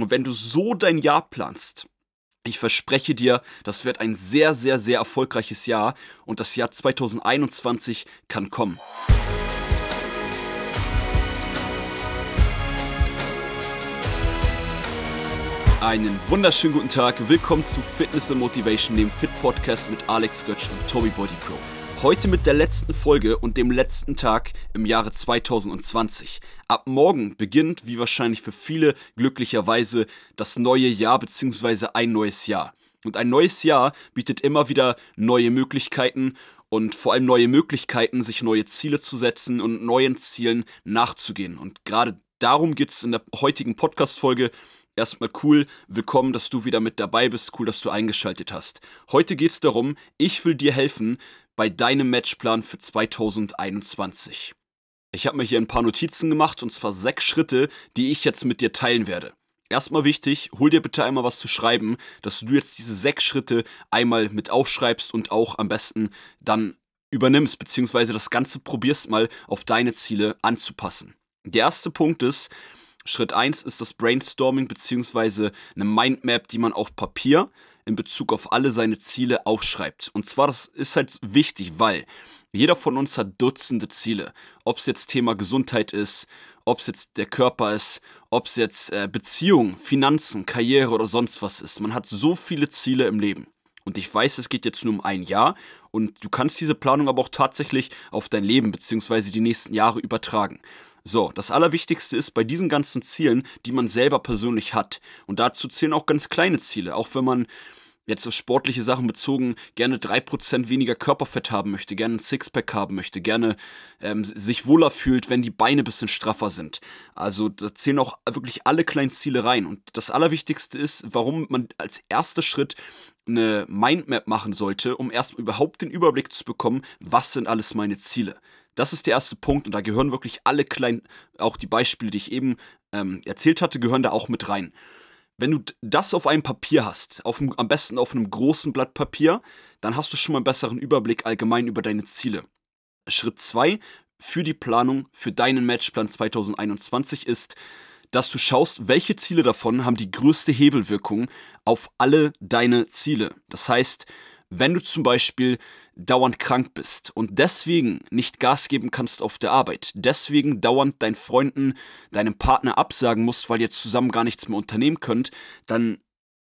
Und wenn du so dein Jahr planst, ich verspreche dir, das wird ein sehr, sehr, sehr erfolgreiches Jahr und das Jahr 2021 kann kommen. Einen wunderschönen guten Tag. Willkommen zu Fitness and Motivation, dem Fit Podcast mit Alex Götz und Toby Body Pro. Heute mit der letzten Folge und dem letzten Tag im Jahre 2020. Ab morgen beginnt, wie wahrscheinlich für viele glücklicherweise, das neue Jahr bzw. ein neues Jahr. Und ein neues Jahr bietet immer wieder neue Möglichkeiten und vor allem neue Möglichkeiten, sich neue Ziele zu setzen und neuen Zielen nachzugehen. Und gerade darum geht es in der heutigen Podcast-Folge Erstmal cool, willkommen, dass du wieder mit dabei bist, cool, dass du eingeschaltet hast. Heute geht es darum, ich will dir helfen bei deinem Matchplan für 2021. Ich habe mir hier ein paar Notizen gemacht und zwar sechs Schritte, die ich jetzt mit dir teilen werde. Erstmal wichtig, hol dir bitte einmal was zu schreiben, dass du jetzt diese sechs Schritte einmal mit aufschreibst und auch am besten dann übernimmst, beziehungsweise das Ganze probierst mal auf deine Ziele anzupassen. Der erste Punkt ist, Schritt 1 ist das Brainstorming bzw. eine Mindmap, die man auf Papier in Bezug auf alle seine Ziele aufschreibt. Und zwar, das ist halt wichtig, weil jeder von uns hat Dutzende Ziele. Ob es jetzt Thema Gesundheit ist, ob es jetzt der Körper ist, ob es jetzt äh, Beziehung, Finanzen, Karriere oder sonst was ist. Man hat so viele Ziele im Leben. Und ich weiß, es geht jetzt nur um ein Jahr und du kannst diese Planung aber auch tatsächlich auf dein Leben bzw. die nächsten Jahre übertragen. So, das Allerwichtigste ist bei diesen ganzen Zielen, die man selber persönlich hat. Und dazu zählen auch ganz kleine Ziele. Auch wenn man jetzt auf sportliche Sachen bezogen gerne 3% weniger Körperfett haben möchte, gerne ein Sixpack haben möchte, gerne ähm, sich wohler fühlt, wenn die Beine ein bisschen straffer sind. Also da zählen auch wirklich alle kleinen Ziele rein. Und das Allerwichtigste ist, warum man als erster Schritt eine Mindmap machen sollte, um erst überhaupt den Überblick zu bekommen, was sind alles meine Ziele. Das ist der erste Punkt und da gehören wirklich alle kleinen, auch die Beispiele, die ich eben ähm, erzählt hatte, gehören da auch mit rein. Wenn du das auf einem Papier hast, auf am besten auf einem großen Blatt Papier, dann hast du schon mal einen besseren Überblick allgemein über deine Ziele. Schritt 2 für die Planung für deinen Matchplan 2021 ist, dass du schaust, welche Ziele davon haben die größte Hebelwirkung auf alle deine Ziele. Das heißt, wenn du zum Beispiel dauernd krank bist und deswegen nicht Gas geben kannst auf der Arbeit, deswegen dauernd deinen Freunden, deinem Partner absagen musst, weil ihr zusammen gar nichts mehr unternehmen könnt, dann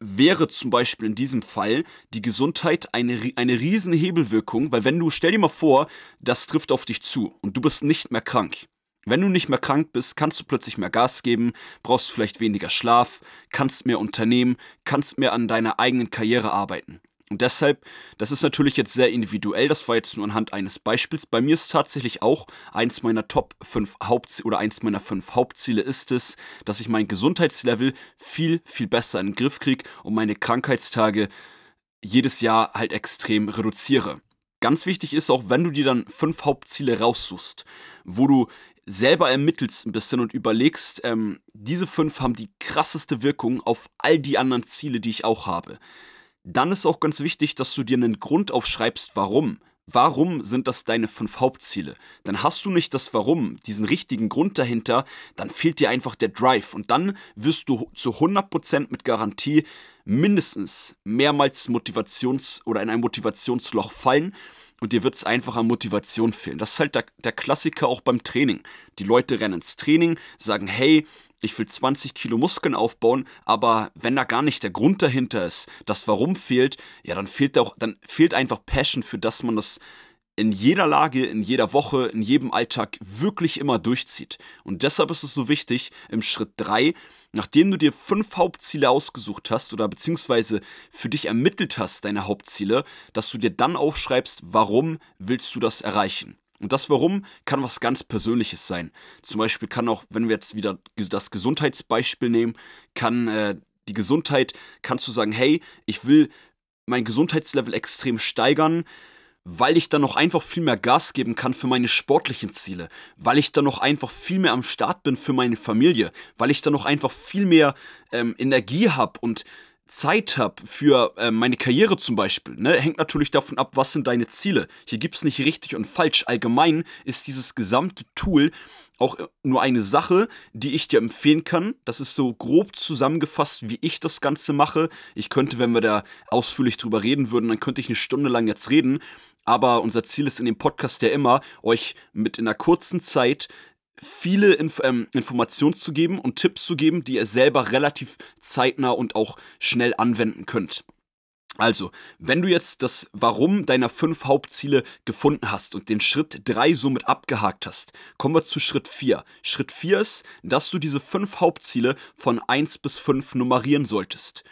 wäre zum Beispiel in diesem Fall die Gesundheit eine, eine riesen Hebelwirkung, weil wenn du, stell dir mal vor, das trifft auf dich zu und du bist nicht mehr krank. Wenn du nicht mehr krank bist, kannst du plötzlich mehr Gas geben, brauchst vielleicht weniger Schlaf, kannst mehr unternehmen, kannst mehr an deiner eigenen Karriere arbeiten. Und deshalb, das ist natürlich jetzt sehr individuell, das war jetzt nur anhand eines Beispiels. Bei mir ist tatsächlich auch eins meiner Top 5 Hauptziele oder eins meiner 5 Hauptziele ist es, dass ich mein Gesundheitslevel viel, viel besser in den Griff kriege und meine Krankheitstage jedes Jahr halt extrem reduziere. Ganz wichtig ist auch, wenn du dir dann fünf Hauptziele raussuchst, wo du selber ermittelst ein bisschen und überlegst, ähm, diese fünf haben die krasseste Wirkung auf all die anderen Ziele, die ich auch habe dann ist auch ganz wichtig, dass du dir einen Grund aufschreibst, warum. Warum sind das deine fünf Hauptziele? Dann hast du nicht das Warum, diesen richtigen Grund dahinter, dann fehlt dir einfach der Drive und dann wirst du zu 100% mit Garantie mindestens mehrmals Motivations- oder in ein Motivationsloch fallen und dir wird es einfach an Motivation fehlen. Das ist halt der, der Klassiker auch beim Training. Die Leute rennen ins Training, sagen, hey, ich will 20 Kilo Muskeln aufbauen, aber wenn da gar nicht der Grund dahinter ist, das Warum fehlt, ja, dann fehlt auch, dann fehlt einfach Passion für das man das in jeder Lage, in jeder Woche, in jedem Alltag wirklich immer durchzieht. Und deshalb ist es so wichtig, im Schritt 3, nachdem du dir fünf Hauptziele ausgesucht hast oder beziehungsweise für dich ermittelt hast, deine Hauptziele, dass du dir dann aufschreibst, warum willst du das erreichen. Und das Warum kann was ganz Persönliches sein. Zum Beispiel kann auch, wenn wir jetzt wieder das Gesundheitsbeispiel nehmen, kann äh, die Gesundheit, kannst du sagen, hey, ich will mein Gesundheitslevel extrem steigern, weil ich dann noch einfach viel mehr Gas geben kann für meine sportlichen Ziele, weil ich dann noch einfach viel mehr am Start bin für meine Familie, weil ich dann noch einfach viel mehr ähm, Energie habe und Zeit habe für äh, meine Karriere zum Beispiel, ne, hängt natürlich davon ab, was sind deine Ziele. Hier gibt es nicht richtig und falsch. Allgemein ist dieses gesamte Tool auch nur eine Sache, die ich dir empfehlen kann. Das ist so grob zusammengefasst, wie ich das Ganze mache. Ich könnte, wenn wir da ausführlich drüber reden würden, dann könnte ich eine Stunde lang jetzt reden. Aber unser Ziel ist in dem Podcast ja immer, euch mit in einer kurzen Zeit viele Inf ähm, Informationen zu geben und Tipps zu geben, die ihr selber relativ zeitnah und auch schnell anwenden könnt. Also, wenn du jetzt das Warum deiner fünf Hauptziele gefunden hast und den Schritt drei somit abgehakt hast, kommen wir zu Schritt vier. Schritt vier ist, dass du diese fünf Hauptziele von eins bis fünf nummerieren solltest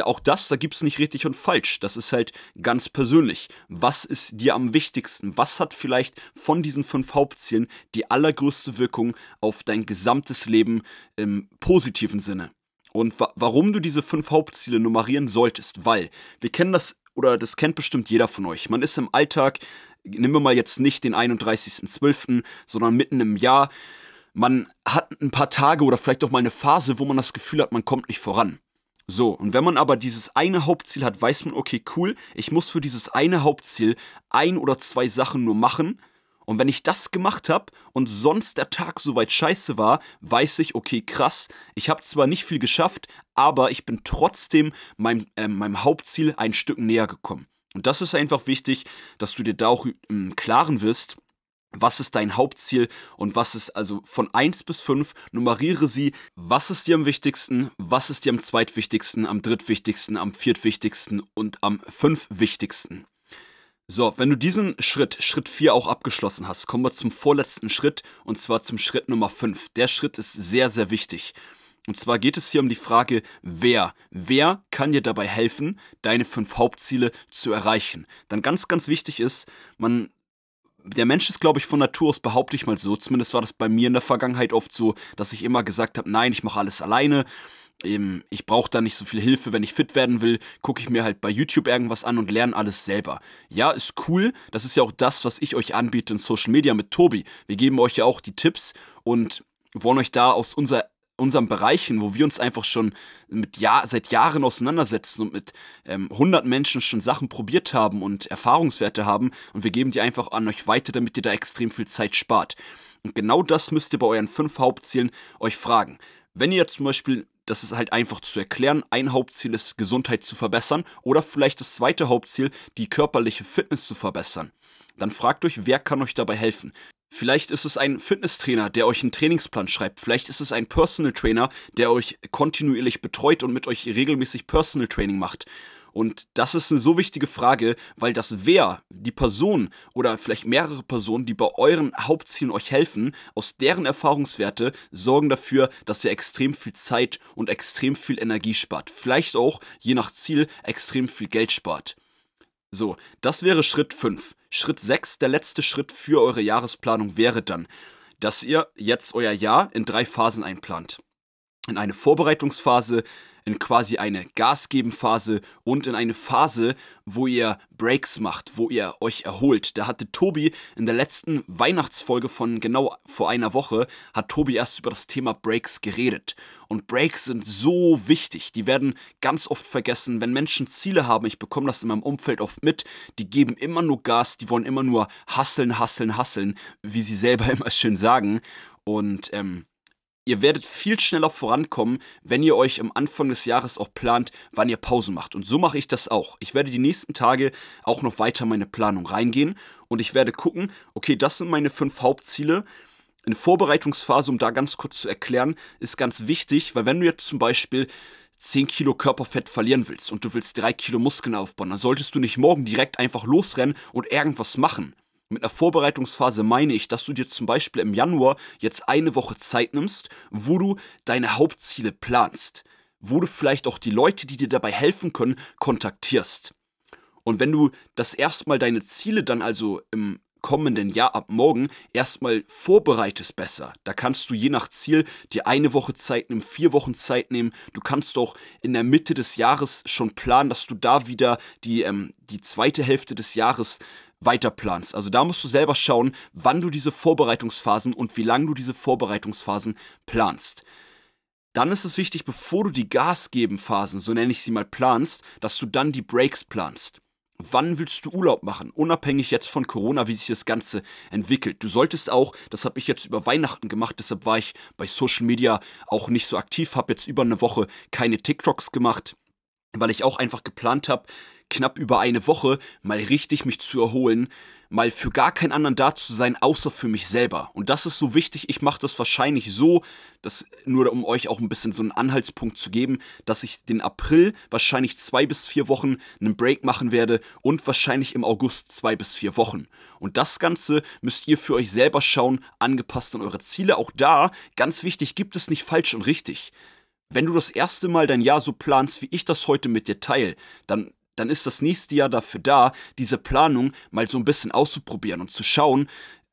auch das, da gibt es nicht richtig und falsch. Das ist halt ganz persönlich. Was ist dir am wichtigsten? Was hat vielleicht von diesen fünf Hauptzielen die allergrößte Wirkung auf dein gesamtes Leben im positiven Sinne? Und wa warum du diese fünf Hauptziele nummerieren solltest? Weil wir kennen das, oder das kennt bestimmt jeder von euch. Man ist im Alltag, nehmen wir mal jetzt nicht den 31.12., sondern mitten im Jahr. Man hat ein paar Tage oder vielleicht auch mal eine Phase, wo man das Gefühl hat, man kommt nicht voran. So, und wenn man aber dieses eine Hauptziel hat, weiß man, okay, cool, ich muss für dieses eine Hauptziel ein oder zwei Sachen nur machen. Und wenn ich das gemacht habe und sonst der Tag soweit scheiße war, weiß ich, okay, krass, ich habe zwar nicht viel geschafft, aber ich bin trotzdem meinem, äh, meinem Hauptziel ein Stück näher gekommen. Und das ist einfach wichtig, dass du dir da auch im Klaren wirst, was ist dein Hauptziel und was ist also von 1 bis 5, nummeriere sie, was ist dir am wichtigsten, was ist dir am zweitwichtigsten, am drittwichtigsten, am viertwichtigsten und am fünfwichtigsten. So, wenn du diesen Schritt, Schritt 4 auch abgeschlossen hast, kommen wir zum vorletzten Schritt und zwar zum Schritt Nummer 5. Der Schritt ist sehr, sehr wichtig. Und zwar geht es hier um die Frage, wer, wer kann dir dabei helfen, deine fünf Hauptziele zu erreichen. Dann ganz, ganz wichtig ist, man der Mensch ist, glaube ich, von Natur aus, behaupte ich mal so, zumindest war das bei mir in der Vergangenheit oft so, dass ich immer gesagt habe, nein, ich mache alles alleine. Ich brauche da nicht so viel Hilfe, wenn ich fit werden will, gucke ich mir halt bei YouTube irgendwas an und lerne alles selber. Ja, ist cool. Das ist ja auch das, was ich euch anbiete in Social Media mit Tobi. Wir geben euch ja auch die Tipps und wollen euch da aus unserer unseren Bereichen, wo wir uns einfach schon mit Jahr, seit Jahren auseinandersetzen und mit ähm, 100 Menschen schon Sachen probiert haben und Erfahrungswerte haben und wir geben die einfach an euch weiter, damit ihr da extrem viel Zeit spart. Und genau das müsst ihr bei euren fünf Hauptzielen euch fragen. Wenn ihr zum Beispiel, das ist halt einfach zu erklären, ein Hauptziel ist, Gesundheit zu verbessern oder vielleicht das zweite Hauptziel, die körperliche Fitness zu verbessern, dann fragt euch, wer kann euch dabei helfen. Vielleicht ist es ein Fitnesstrainer, der euch einen Trainingsplan schreibt. Vielleicht ist es ein Personal Trainer, der euch kontinuierlich betreut und mit euch regelmäßig Personal Training macht. Und das ist eine so wichtige Frage, weil das wer, die Person oder vielleicht mehrere Personen, die bei euren Hauptzielen euch helfen, aus deren Erfahrungswerte sorgen dafür, dass ihr extrem viel Zeit und extrem viel Energie spart. Vielleicht auch, je nach Ziel, extrem viel Geld spart. So, das wäre Schritt 5. Schritt 6, der letzte Schritt für eure Jahresplanung wäre dann, dass ihr jetzt euer Jahr in drei Phasen einplant. In eine Vorbereitungsphase, in quasi eine Gasgebenphase und in eine Phase, wo ihr Breaks macht, wo ihr euch erholt. Da hatte Tobi in der letzten Weihnachtsfolge von genau vor einer Woche, hat Tobi erst über das Thema Breaks geredet. Und Breaks sind so wichtig. Die werden ganz oft vergessen. Wenn Menschen Ziele haben, ich bekomme das in meinem Umfeld oft mit, die geben immer nur Gas, die wollen immer nur hasseln, hasseln, hasseln, wie sie selber immer schön sagen. Und ähm, Ihr werdet viel schneller vorankommen, wenn ihr euch am Anfang des Jahres auch plant, wann ihr Pausen macht. Und so mache ich das auch. Ich werde die nächsten Tage auch noch weiter meine Planung reingehen und ich werde gucken, okay, das sind meine fünf Hauptziele. Eine Vorbereitungsphase, um da ganz kurz zu erklären, ist ganz wichtig, weil wenn du jetzt zum Beispiel 10 Kilo Körperfett verlieren willst und du willst 3 Kilo Muskeln aufbauen, dann solltest du nicht morgen direkt einfach losrennen und irgendwas machen. Mit einer Vorbereitungsphase meine ich, dass du dir zum Beispiel im Januar jetzt eine Woche Zeit nimmst, wo du deine Hauptziele planst, wo du vielleicht auch die Leute, die dir dabei helfen können, kontaktierst. Und wenn du das erstmal deine Ziele dann also im kommenden Jahr ab morgen erstmal vorbereitest besser. Da kannst du je nach Ziel dir eine Woche Zeit nehmen, vier Wochen Zeit nehmen. Du kannst doch in der Mitte des Jahres schon planen, dass du da wieder die, ähm, die zweite Hälfte des Jahres weiterplanst. Also da musst du selber schauen, wann du diese Vorbereitungsphasen und wie lange du diese Vorbereitungsphasen planst. dann ist es wichtig, bevor du die Gas geben Phasen, so nenne ich sie mal, planst, dass du dann die Breaks planst. Wann willst du Urlaub machen? Unabhängig jetzt von Corona, wie sich das Ganze entwickelt. Du solltest auch, das habe ich jetzt über Weihnachten gemacht, deshalb war ich bei Social Media auch nicht so aktiv, habe jetzt über eine Woche keine TikToks gemacht, weil ich auch einfach geplant habe, knapp über eine Woche mal richtig mich zu erholen, mal für gar keinen anderen da zu sein, außer für mich selber. Und das ist so wichtig. Ich mache das wahrscheinlich so, dass nur um euch auch ein bisschen so einen Anhaltspunkt zu geben, dass ich den April wahrscheinlich zwei bis vier Wochen einen Break machen werde und wahrscheinlich im August zwei bis vier Wochen. Und das Ganze müsst ihr für euch selber schauen, angepasst an eure Ziele. Auch da, ganz wichtig, gibt es nicht falsch und richtig. Wenn du das erste Mal dein Jahr so planst, wie ich das heute mit dir teile, dann dann ist das nächste Jahr dafür da, diese Planung mal so ein bisschen auszuprobieren und zu schauen,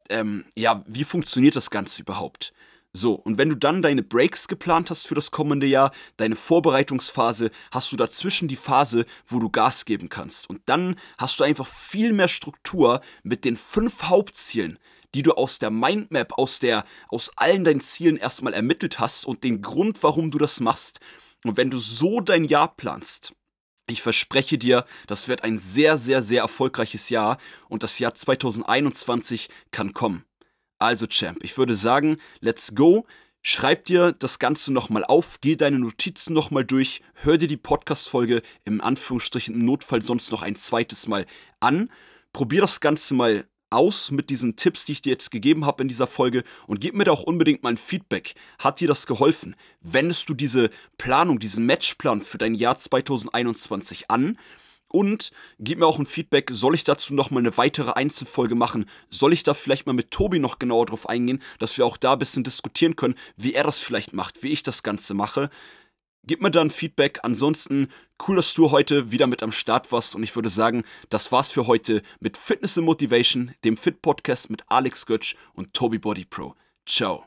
ähm, ja, wie funktioniert das Ganze überhaupt? So, und wenn du dann deine Breaks geplant hast für das kommende Jahr, deine Vorbereitungsphase, hast du dazwischen die Phase, wo du Gas geben kannst. Und dann hast du einfach viel mehr Struktur mit den fünf Hauptzielen, die du aus der Mindmap, aus der, aus allen deinen Zielen erstmal ermittelt hast und den Grund, warum du das machst. Und wenn du so dein Jahr planst, ich verspreche dir, das wird ein sehr, sehr, sehr erfolgreiches Jahr und das Jahr 2021 kann kommen. Also Champ, ich würde sagen, let's go. Schreib dir das Ganze nochmal auf, geh deine Notizen nochmal durch, hör dir die Podcast-Folge im Anführungsstrichen im Notfall sonst noch ein zweites Mal an. Probier das Ganze mal aus mit diesen Tipps, die ich dir jetzt gegeben habe in dieser Folge und gib mir da auch unbedingt mal ein Feedback. Hat dir das geholfen? Wendest du diese Planung, diesen Matchplan für dein Jahr 2021 an? Und gib mir auch ein Feedback, soll ich dazu noch mal eine weitere Einzelfolge machen? Soll ich da vielleicht mal mit Tobi noch genauer drauf eingehen, dass wir auch da ein bisschen diskutieren können, wie er das vielleicht macht, wie ich das Ganze mache? Gib mir dann Feedback. Ansonsten cool, dass du heute wieder mit am Start warst und ich würde sagen, das war's für heute mit Fitness and Motivation, dem Fit Podcast mit Alex Götsch und Toby Body Pro. Ciao.